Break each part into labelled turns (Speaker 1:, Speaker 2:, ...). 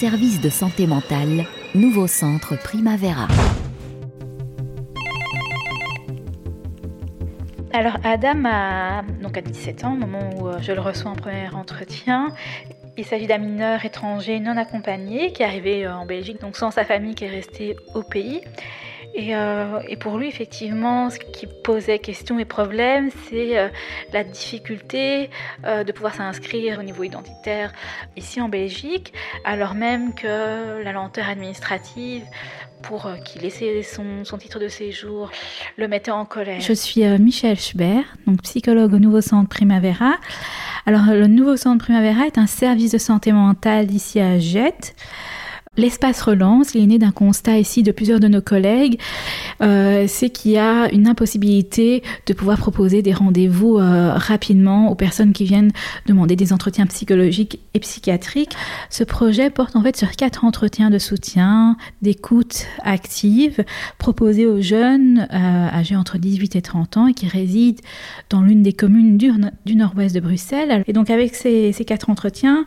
Speaker 1: service de santé mentale, nouveau centre Primavera.
Speaker 2: Alors Adam a, donc à 17 ans, au moment où euh, je le reçois en premier entretien. Il s'agit d'un mineur étranger non accompagné qui est arrivé euh, en Belgique, donc sans sa famille qui est restée au pays. Euh, et, pour lui, effectivement, ce qui posait question et problème, c'est euh, la difficulté euh, de pouvoir s'inscrire au niveau identitaire ici en Belgique, alors même que la lenteur administrative pour qu'il ait son, son, titre de séjour le mettait en colère.
Speaker 3: Je suis Michel Schubert, donc psychologue au Nouveau Centre Primavera. Alors, le Nouveau Centre Primavera est un service de santé mentale ici à Jette. L'espace relance, il est né d'un constat ici de plusieurs de nos collègues, euh, c'est qu'il y a une impossibilité de pouvoir proposer des rendez-vous euh, rapidement aux personnes qui viennent demander des entretiens psychologiques et psychiatriques. Ce projet porte en fait sur quatre entretiens de soutien, d'écoute active, proposés aux jeunes euh, âgés entre 18 et 30 ans et qui résident dans l'une des communes du, nord-ouest de Bruxelles. Et donc avec ces quatre entretiens,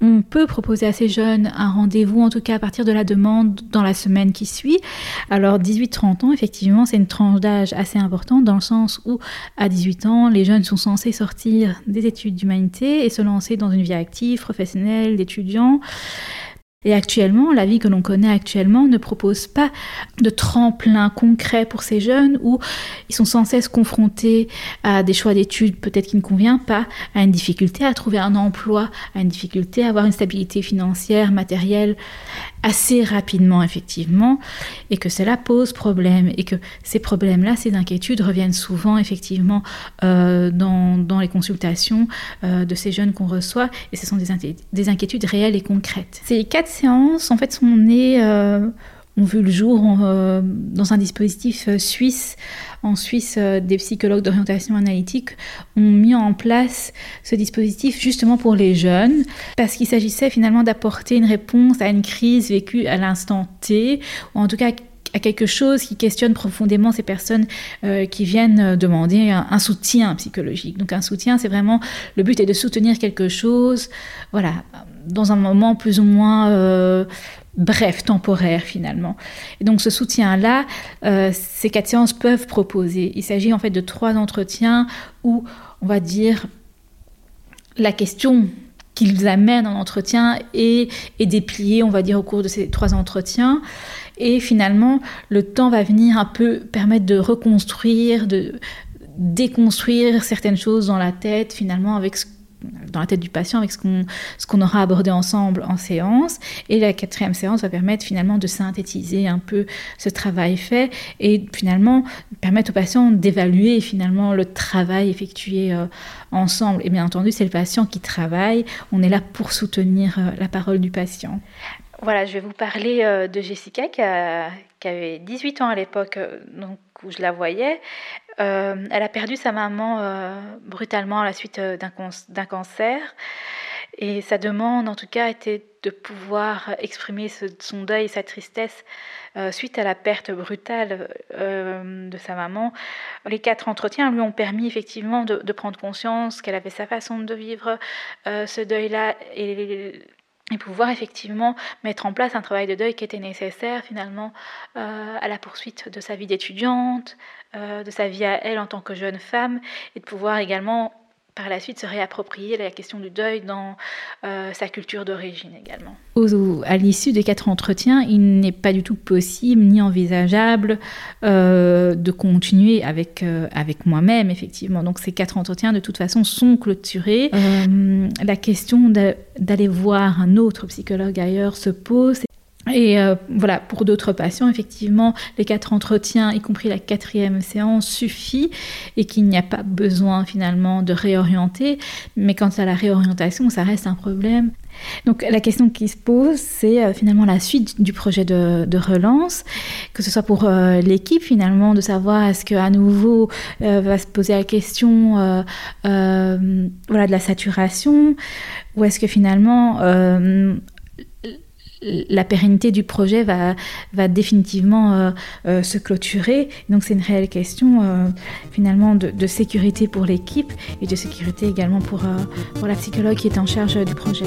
Speaker 3: on peut proposer à ces jeunes un rendez-vous, en tout cas à partir de la demande dans la semaine qui suit. Alors 18-30 ans, effectivement, c'est une tranche d'âge assez importante dans le sens où à 18 ans, les jeunes sont censés sortir des études d'humanité et se lancer dans une vie active, professionnelle, d'étudiant. Et actuellement, la vie que l'on connaît actuellement ne propose pas de tremplin concret pour ces jeunes où ils sont sans cesse confrontés à des choix d'études peut-être qui ne conviennent pas, à une difficulté à trouver un emploi, à une difficulté à avoir une stabilité financière, matérielle assez rapidement effectivement, et que cela pose problème et que ces problèmes-là, ces inquiétudes reviennent souvent effectivement euh, dans, dans, les consultations euh, de ces jeunes qu'on reçoit et ce sont des, des, inquiétudes réelles et concrètes. Ces quatre séances en fait sont nées euh, ont vu le jour euh, dans un dispositif euh, suisse. En Suisse, euh, des psychologues d'orientation analytique ont mis en place ce dispositif justement pour les jeunes, parce qu'il s'agissait finalement d'apporter une réponse à une crise vécue à l'instant T, ou en tout cas quelque chose qui questionne profondément ces personnes qui viennent demander un, soutien psychologique. Donc un soutien, c'est vraiment le but est de soutenir quelque chose, voilà, dans un moment plus ou moins bref, temporaire finalement. Et donc ce soutien-là, euh, ces quatre séances peuvent proposer. Il s'agit en fait de trois entretiens où, on va dire, la question qu'ils amènent en entretien est, est dépliée, on va dire, au cours de ces trois entretiens. Et finalement, le temps va venir un peu permettre de reconstruire, de déconstruire certaines choses dans la tête, finalement, avec ce dans la tête du patient avec ce qu'on qu'on aura abordé ensemble en séance. Et la quatrième séance va permettre finalement de synthétiser un peu ce travail fait et finalement permettre au patient d'évaluer finalement le travail effectué euh, ensemble. Et bien entendu, c'est le patient qui travaille. On est là pour soutenir euh, la parole du patient.
Speaker 2: Voilà, je vais vous parler euh, de Jessica qui, qui avait 18 ans à l'époque donc où je la voyais. Euh, elle a perdu sa maman euh, brutalement à la suite euh, d'un cancer. Et sa demande, en tout cas, était de pouvoir exprimer son deuil et sa tristesse suite à la perte brutale de sa maman. Les quatre entretiens lui ont permis effectivement de, prendre conscience qu'elle avait sa façon de vivre ce deuil-là et et pouvoir effectivement mettre en place un travail de deuil qui était nécessaire finalement euh, à la poursuite de sa vie d'étudiante, euh, de sa vie à elle en tant que jeune femme, et de pouvoir également par la suite se réapproprier la question du deuil dans euh, sa culture d'origine également.
Speaker 3: à l'issue des quatre entretiens, il n'est pas du tout possible ni envisageable euh, de continuer avec, euh, avec moi-même, effectivement. Donc ces quatre entretiens, de toute façon, sont clôturés. la question d'aller voir un autre psychologue ailleurs se pose. Et euh, voilà, pour d'autres patients, effectivement, les quatre entretiens, y compris la quatrième séance, suffit et qu'il n'y a pas besoin finalement de réorienter. Mais quant à la réorientation, ça reste un problème. Donc la question qui se pose, c'est euh, finalement la suite du projet de, relance, que ce soit pour euh, l'équipe finalement, de savoir est-ce qu'à nouveau va se poser la question voilà, de la saturation, ou est-ce que finalement la pérennité du projet va, définitivement euh, euh, se clôturer. Donc c'est une réelle question euh, finalement de, sécurité pour l'équipe et de sécurité également pour la psychologue qui est en charge du projet.